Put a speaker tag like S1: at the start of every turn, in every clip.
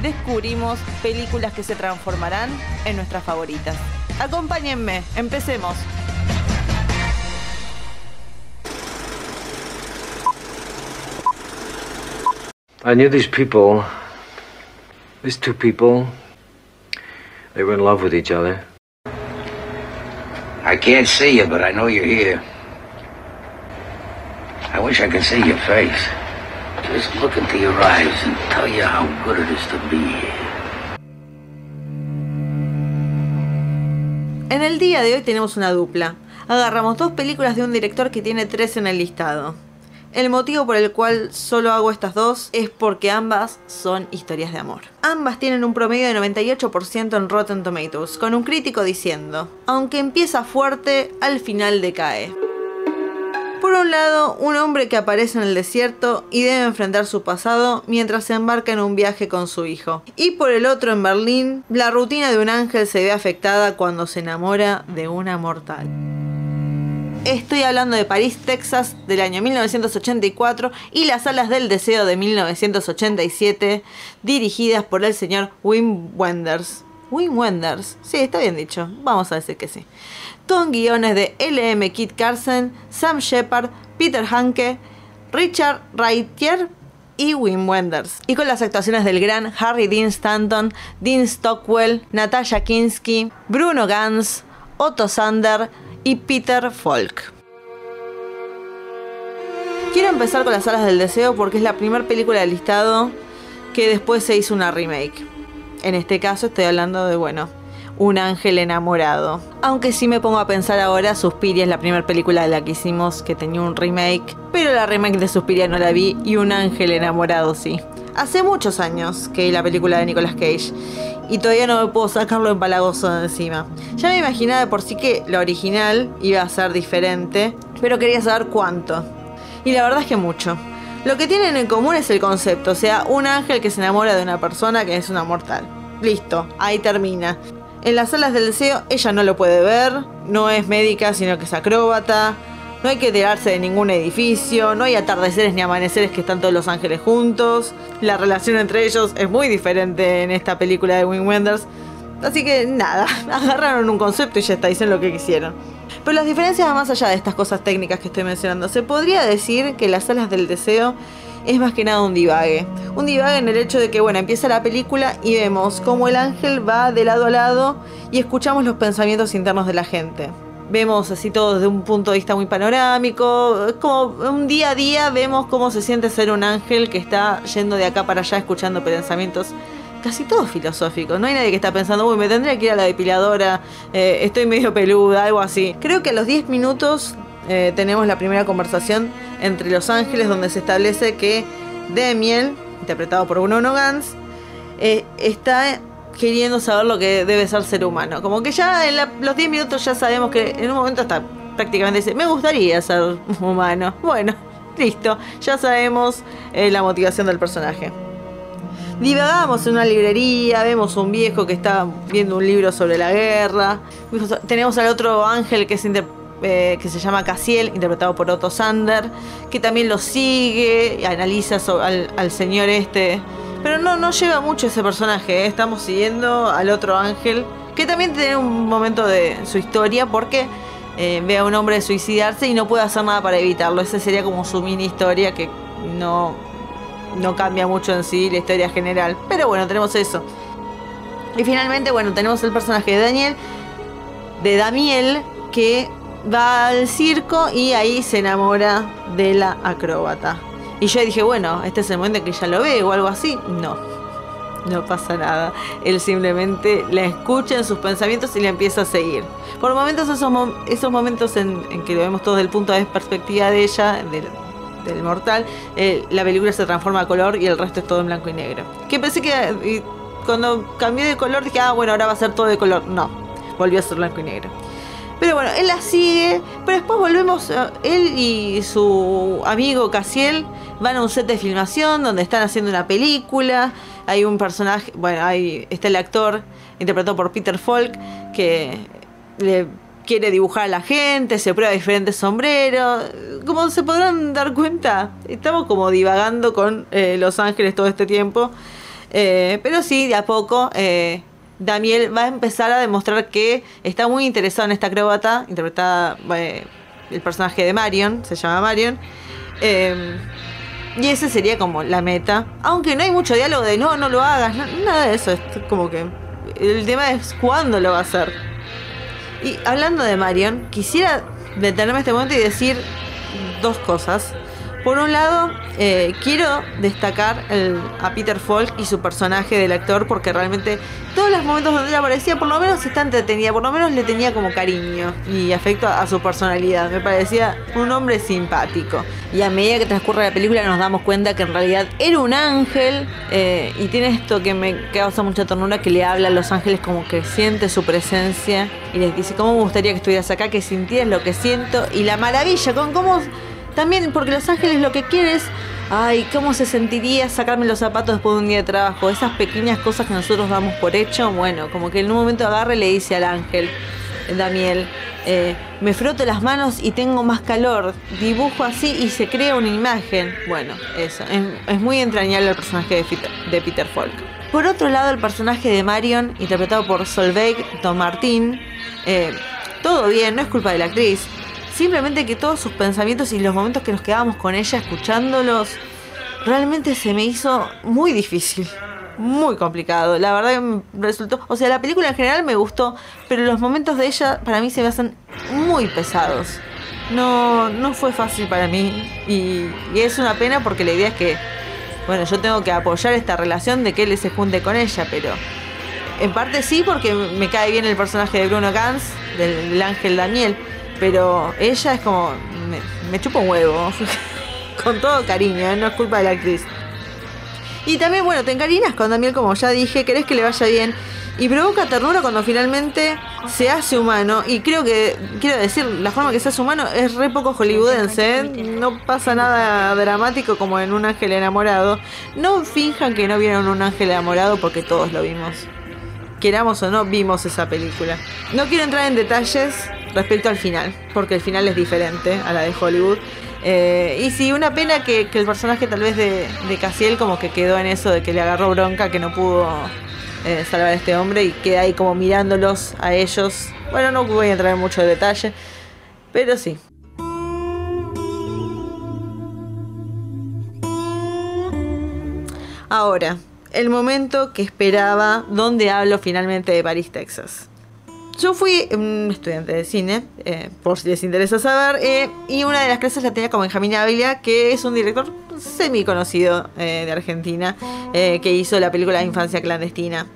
S1: descubrimos películas que se transformarán en nuestras favoritas. Acompáñenme, empecemos.
S2: I knew these people, these two people, they were in love with each other.
S3: I can't see you, but I know you're here. I wish I could see your face. Just look into your eyes and tell you how good it is to be.
S1: En el día de hoy tenemos una dupla. Agarramos dos películas de un director que tiene tres en el listado. El motivo por el cual solo hago estas dos es porque ambas son historias de amor. Ambas tienen un promedio de 98% en Rotten Tomatoes, con un crítico diciendo, aunque empieza fuerte, al final decae. Por un lado, un hombre que aparece en el desierto y debe enfrentar su pasado mientras se embarca en un viaje con su hijo. Y por el otro, en Berlín, la rutina de un ángel se ve afectada cuando se enamora de una mortal. Estoy hablando de París, Texas, del año 1984 y Las Alas del Deseo de 1987, dirigidas por el señor Wim Wenders. Wim Wenders, sí, está bien dicho, vamos a decir que sí. Con guiones de L.M. Kit Carson, Sam Shepard, Peter Hanke, Richard Reitier y Wim Wenders. Y con las actuaciones del gran Harry Dean Stanton, Dean Stockwell, Natasha Kinski, Bruno Gans, Otto Sander, y Peter Falk. Quiero empezar con las Alas del Deseo porque es la primera película del listado que después se hizo una remake. En este caso estoy hablando de, bueno, Un ángel enamorado. Aunque si me pongo a pensar ahora, Suspiria es la primera película de la que hicimos que tenía un remake, pero la remake de Suspiria no la vi y Un ángel enamorado sí. Hace muchos años que vi la película de Nicolas Cage y todavía no me puedo sacarlo empalagoso de encima. Ya me imaginaba de por sí que la original iba a ser diferente, pero quería saber cuánto. Y la verdad es que mucho. Lo que tienen en común es el concepto, o sea, un ángel que se enamora de una persona que es una mortal. Listo, ahí termina. En las salas del deseo ella no lo puede ver, no es médica sino que es acróbata, no hay que tirarse de ningún edificio, no hay atardeceres ni amaneceres que están todos los ángeles juntos. La relación entre ellos es muy diferente en esta película de Wim Wenders. Así que nada, agarraron un concepto y ya está, dicen lo que quisieron. Pero las diferencias más allá de estas cosas técnicas que estoy mencionando. Se podría decir que las salas del deseo es más que nada un divague. Un divague en el hecho de que, bueno, empieza la película y vemos cómo el ángel va de lado a lado y escuchamos los pensamientos internos de la gente. Vemos así todo desde un punto de vista muy panorámico. Es como un día a día vemos cómo se siente ser un ángel que está yendo de acá para allá escuchando pensamientos casi todos filosóficos. No hay nadie que está pensando, uy, me tendría que ir a la depiladora, eh, estoy medio peluda, algo así. Creo que a los 10 minutos eh, tenemos la primera conversación entre los ángeles donde se establece que Demiel, interpretado por Bruno Gans, eh, está queriendo saber lo que debe ser ser humano. Como que ya en los 10 minutos ya sabemos que en un momento está prácticamente dice, me gustaría ser humano. Bueno, listo, ya sabemos eh, la motivación del personaje. Divagamos en una librería, vemos un viejo que está viendo un libro sobre la guerra. Tenemos al otro ángel que es eh, que se llama Casiel, interpretado por Otto Sander, que también lo sigue analiza al, señor este. Pero no, no lleva mucho ese personaje, ¿eh? estamos siguiendo al otro ángel, que también tiene un momento de su historia porque eh, ve a un hombre suicidarse y no puede hacer nada para evitarlo. Esa sería como su mini historia que no, no cambia mucho en sí la historia general. Pero bueno, tenemos eso. Y finalmente, bueno, tenemos el personaje de Daniel, de Damiel, que va al circo y ahí se enamora de la acróbata. Y yo dije, bueno, este es el momento en que ya lo ve o algo así. No, no pasa nada. Él simplemente la escucha en sus pensamientos y la empieza a seguir. Por momentos, esos, esos momentos en, que lo vemos todo desde el punto de perspectiva de ella, del, mortal, eh, la película se transforma a color y el resto es todo en blanco y negro. Que pensé que cuando cambió de color dije, ah, bueno, ahora va a ser todo de color. No, volvió a ser blanco y negro. Pero bueno, él la sigue, pero después volvemos, eh, él y su amigo Casiel van a un set de filmación donde están haciendo una película. Hay un personaje, bueno, ahí está el actor interpretado por Peter Falk que le quiere dibujar a la gente, se prueba diferentes sombreros. Como se podrán dar cuenta, estamos como divagando con eh, Los Ángeles todo este tiempo. Eh, pero sí, de a poco, Daniel va a empezar a demostrar que está muy interesado en esta acróbata, interpretada el personaje de Marion, se llama Marion. y ese sería como la meta. Aunque no hay mucho diálogo de no, no lo hagas, nada de eso. Es como que el tema es cuándo lo va a hacer. Y hablando de Marion, quisiera detenerme este momento y decir dos cosas. Por un lado, eh, quiero destacar a Peter Falk y su personaje del actor porque realmente todos los momentos donde él aparecía, por lo menos está entretenida, por lo menos le tenía como cariño y afecto a, su personalidad. Me parecía un hombre simpático. Y a medida que transcurre la película nos damos cuenta que en realidad era un ángel eh, y tiene esto que me causa mucha ternura que le habla a los ángeles como que siente su presencia y les dice cómo me gustaría que estuvieras acá, que sintieras lo que siento y la maravilla con cómo también porque Los Ángeles lo que quiere es, ay, ¿cómo se sentiría sacarme los zapatos después de un día de trabajo? Esas pequeñas cosas que nosotros damos por hecho, bueno, como que en un momento agarre y le dice al ángel, Daniel, eh, me froto las manos y tengo más calor, dibujo así y se crea una imagen. Bueno, eso, es, muy entrañable el personaje de Peter, Falk. Por otro lado, el personaje de Marion, interpretado por Solveig Don Martín, eh, todo bien, no es culpa de la actriz, Simplemente que todos sus pensamientos y los momentos que nos quedábamos con ella escuchándolos, realmente se me hizo muy difícil. Muy complicado. La verdad que me resultó. O sea, la película en general me gustó, pero los momentos de ella para mí se me hacen muy pesados. No, no fue fácil para mí. Y, es una pena porque la idea es que, bueno, yo tengo que apoyar esta relación de que él se junte con ella, pero en parte sí porque me cae bien el personaje de Bruno Gans, del ángel Daniel pero ella es como. Me, chupa un huevo. con todo cariño, ¿eh? no es culpa de la actriz. Y también, bueno, te encarinas con Daniel, como ya dije, querés que le vaya bien. Y provoca ternura cuando finalmente se hace humano. Y creo que, quiero decir, la forma que se hace humano es re poco hollywoodense. ¿eh? No pasa nada dramático como en Un Ángel Enamorado. No finjan que no vieron Un Ángel Enamorado porque todos lo vimos. Queramos o no, vimos esa película. No quiero entrar en detalles, respecto al final, porque el final es diferente a la de Hollywood. Eh, y sí, una pena que, el personaje tal vez de, de Casiel como que quedó en eso de que le agarró bronca, que no pudo eh, salvar a este hombre y queda ahí como mirándolos a ellos. Bueno, no voy a entrar en mucho detalle, pero sí. Ahora, el momento que esperaba, donde hablo finalmente de París, Texas. Yo fui un estudiante de cine, eh, por si les interesa saber, eh, y una de las clases la tenía con Benjamín Ávila, que es un director semi conocido eh, de Argentina, que hizo la película Infancia Clandestina.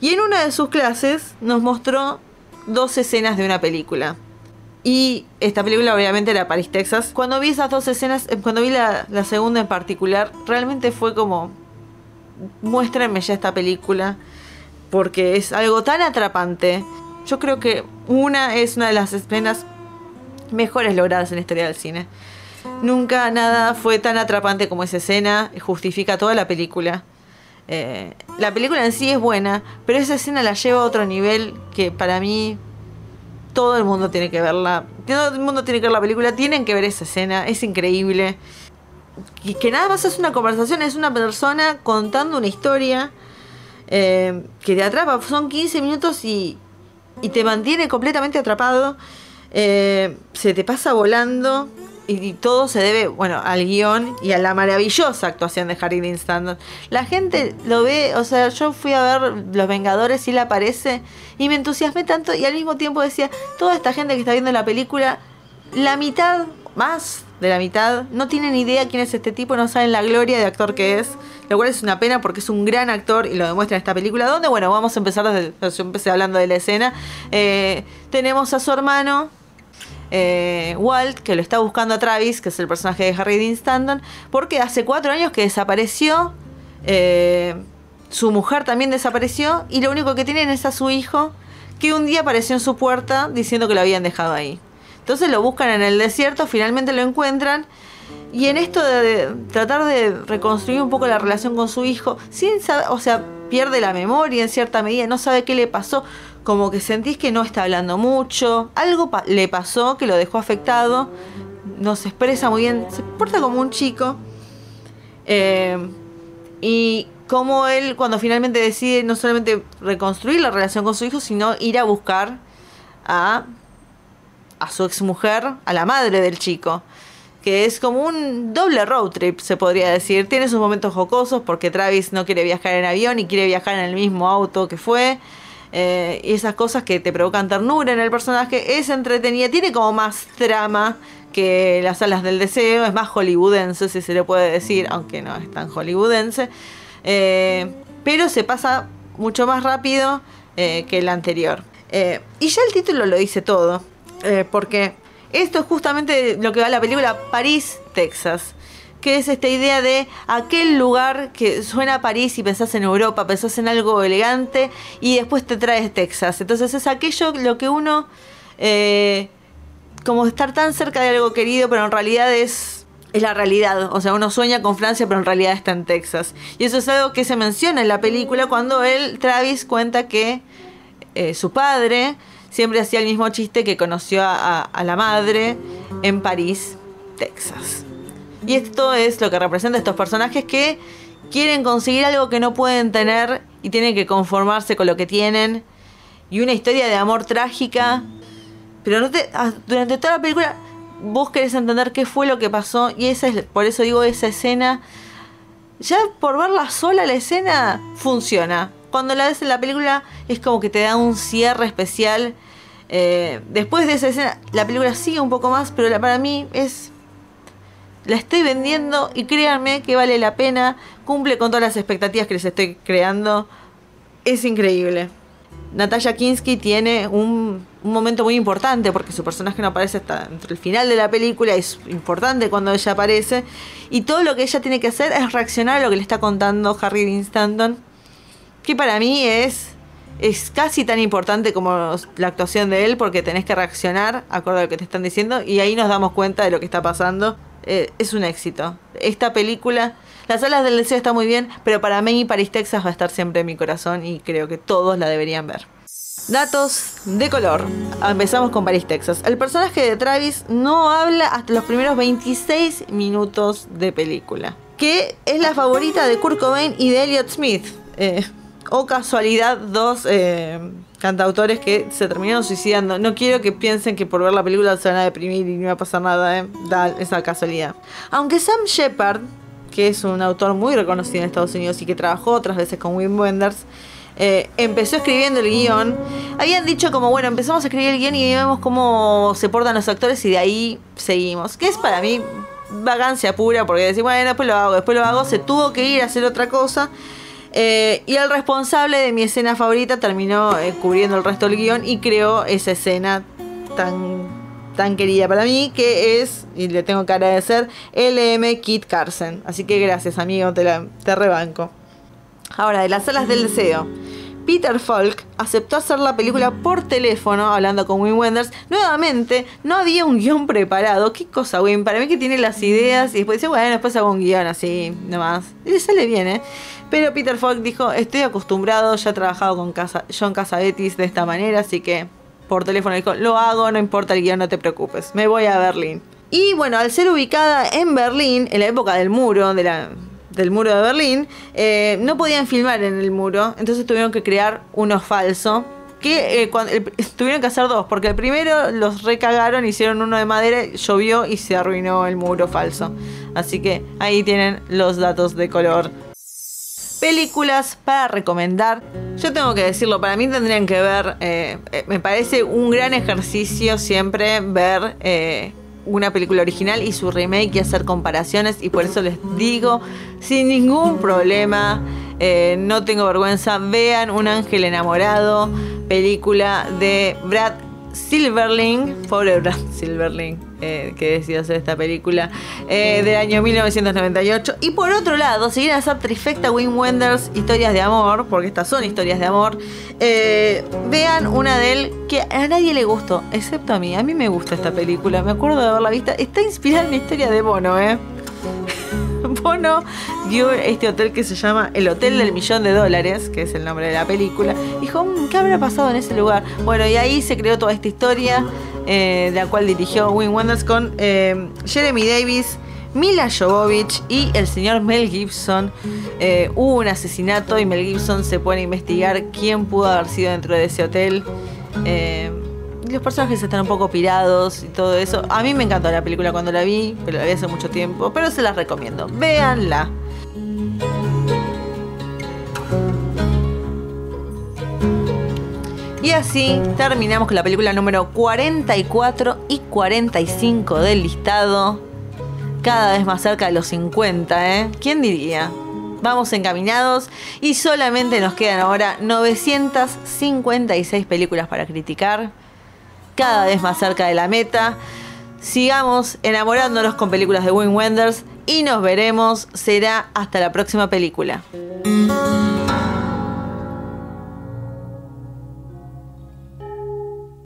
S1: Y en una de sus clases nos mostró dos escenas de una película. Y esta película obviamente era París, Texas. Cuando vi esas dos escenas, cuando vi la, la segunda en particular, realmente fue como, muéstrenme ya esta película, porque es algo tan atrapante yo creo que una es una de las escenas mejores logradas en la historia del cine. Nunca nada fue tan atrapante como esa escena, justifica toda la película. Eh, la película en sí es buena, pero esa escena la lleva a otro nivel que para mí todo el mundo tiene que verla. Todo el mundo tiene que ver la película, tienen que ver esa escena, es increíble. Y que nada más es una conversación, es una persona contando una historia eh, que te atrapa. Son 15 minutos y, y te mantiene completamente atrapado. Eh, se te pasa volando y, todo se debe, bueno, al guion y a la maravillosa actuación de Harry Dean. La gente lo ve, o sea, yo fui a ver Los Vengadores y él aparece y me entusiasmé tanto y al mismo tiempo decía, toda esta gente que está viendo la película, la mitad más de la mitad no tienen idea quién es este tipo, no saben la gloria de actor que es lo cual es una pena porque es un gran actor y lo demuestra en esta película, donde, bueno, vamos a empezar desde, yo empecé hablando de la escena, eh, tenemos a su hermano, eh, Walt, que lo está buscando a Travis, que es el personaje de Harry Dean Stanton, porque hace cuatro años que desapareció. Eh, su mujer también desapareció y lo único que tienen es a su hijo que un día apareció en su puerta diciendo que lo habían dejado ahí. Entonces lo buscan en el desierto, finalmente lo encuentran y en esto de, tratar de reconstruir un poco la relación con su hijo, sin o sea, pierde la memoria en cierta medida, no sabe qué le pasó, como que sentís que no está hablando mucho, algo le pasó que lo dejó afectado, no se expresa muy bien, se porta como un chico. Eh, y como él cuando finalmente decide no solamente reconstruir la relación con su hijo, sino ir a buscar a, a su exmujer, a la madre del chico. Que es como un doble road trip, se podría decir. Tiene sus momentos jocosos porque Travis no quiere viajar en avión y quiere viajar en el mismo auto que fue. Eh, y esas cosas que te provocan ternura en el personaje. Es entretenida, tiene como más trama que las alas del deseo. Es más hollywoodense, si se le puede decir, aunque no es tan hollywoodense. Eh, pero se pasa mucho más rápido eh, que el anterior. y ya el título lo dice todo. Porque esto es justamente lo que va a la película París, Texas. Que es esta idea de aquel lugar que suena a París y pensás en Europa, pensás en algo elegante y después te traes Texas. Entonces es aquello lo que uno, eh, como estar tan cerca de algo querido, pero en realidad es, es la realidad. O sea, uno sueña con Francia, pero en realidad está en Texas. Y eso es algo que se menciona en la película cuando él, Travis, cuenta que eh, su padre siempre hacía el mismo chiste que conoció a, la madre en París, Texas. Y esto es lo que representa estos personajes que quieren conseguir algo que no pueden tener y tienen que conformarse con lo que tienen. Y una historia de amor trágica. Pero no te, ah, durante toda la película vos querés entender qué fue lo que pasó. Y esa es, por eso digo, esa escena. Ya por verla sola la escena funciona cuando la ves en la película es como que te da un cierre especial. Eh, después de esa escena, la película sigue un poco más, pero para mí es. La estoy vendiendo y créanme que vale la pena. Cumple con todas las expectativas que les estoy creando. Es increíble. Natalia Kinsky tiene un, momento muy importante porque su personaje no aparece hasta el final de la película. Es importante cuando ella aparece. Y todo lo que ella tiene que hacer es reaccionar a lo que le está contando Harry Dean que para mí es, es casi tan importante como la actuación de él, porque tenés que reaccionar acorde a lo que te están diciendo, y ahí nos damos cuenta de lo que está pasando. Eh, es un éxito. Esta película, las alas del deseo está muy bien, pero para mí Paris, Texas va a estar siempre en mi corazón y creo que todos la deberían ver. Datos de color. Empezamos con Paris, Texas. El personaje de Travis no habla hasta los primeros 26 minutos de película. Que es la favorita de Kurt Cobain y de Elliot Smith. Eh, o casualidad, dos eh, cantautores que se terminaron suicidando. No quiero que piensen que por ver la película se van a deprimir y no va a pasar nada, eh. da esa casualidad. Aunque Sam Shepard, que es un autor muy reconocido en Estados Unidos y que trabajó otras veces con Wim Wenders, eh, empezó escribiendo el guion. Habían dicho como, bueno, empezamos a escribir el guion y vemos cómo se portan los actores y de ahí seguimos. Que es para mí vagancia pura, porque decir, bueno, después lo hago, después lo hago, se tuvo que ir a hacer otra cosa. Eh, y el responsable de mi escena favorita terminó eh, cubriendo el resto del guion y creó esa escena tan, tan querida para mí, que es, y le tengo que agradecer, LM Kit Carson. Así que gracias, amigo, te, la, rebanco. Ahora, de las salas del deseo. Peter Falk aceptó hacer la película por teléfono, hablando con Wim Wenders. Nuevamente, no había un guion preparado. ¿Qué cosa, Wim? Para mí que tiene las ideas y después dice, bueno, después hago un guion así, nomás. Y le sale bien, ¿eh? Pero Peter Falk dijo, estoy acostumbrado, ya he trabajado con John Casavetis de esta manera, así que por teléfono dijo, lo hago, no importa el guion, no te preocupes, me voy a Berlín. Y bueno, al ser ubicada en Berlín, en la época del muro, del muro de Berlín, eh, no podían filmar en el muro, entonces tuvieron que crear uno falso. Que eh, tuvieron que hacer dos, porque el primero los recagaron, hicieron uno de madera, llovió y se arruinó el muro falso. Así que ahí tienen los datos de color películas para recomendar. Yo tengo que decirlo, para mí tendrían que ver, eh, eh, me parece un gran ejercicio siempre ver eh, una película original y su remake y hacer comparaciones y por eso les digo, sin ningún problema, no tengo vergüenza, vean Un ángel enamorado, película de Brad Silverling, pobre Brad Silverling eh, que decidió hacer esta película eh, del año 1998. Y por otro lado, si quieren hacer trifecta Wim Wenders historias de amor, porque estas son historias de amor, eh, vean una de él que a nadie le gustó, excepto a mí. A mí me gusta esta película, me acuerdo de haberla vista. Está inspirada en la historia de Bono, ¿eh? Bono vio este hotel que se llama el Hotel del Millón de Dólares, que es el nombre de la película. Dijo, "Mm, ¿qué habrá pasado en ese lugar? Bueno, y ahí se creó toda esta historia, eh, la cual dirigió Wim Wenders con eh, Jeremy Davis, Mila Jovovich y el señor Mel Gibson. Eh, hubo un asesinato y Mel Gibson se pone a investigar quién pudo haber sido dentro de ese hotel. Eh, los personajes están un poco pirados y todo eso. A mí me encantó la película cuando la vi, pero la vi hace mucho tiempo. Pero se las recomiendo. Véanla. Y así terminamos con la película número 44 y 45 del listado. Cada vez más cerca de los 50, ¿eh? ¿Quién diría? Vamos encaminados y solamente nos quedan ahora 956 películas para criticar. Cada vez más cerca de la meta. Sigamos enamorándonos con películas de Wim Wenders y nos veremos. Será hasta la próxima película.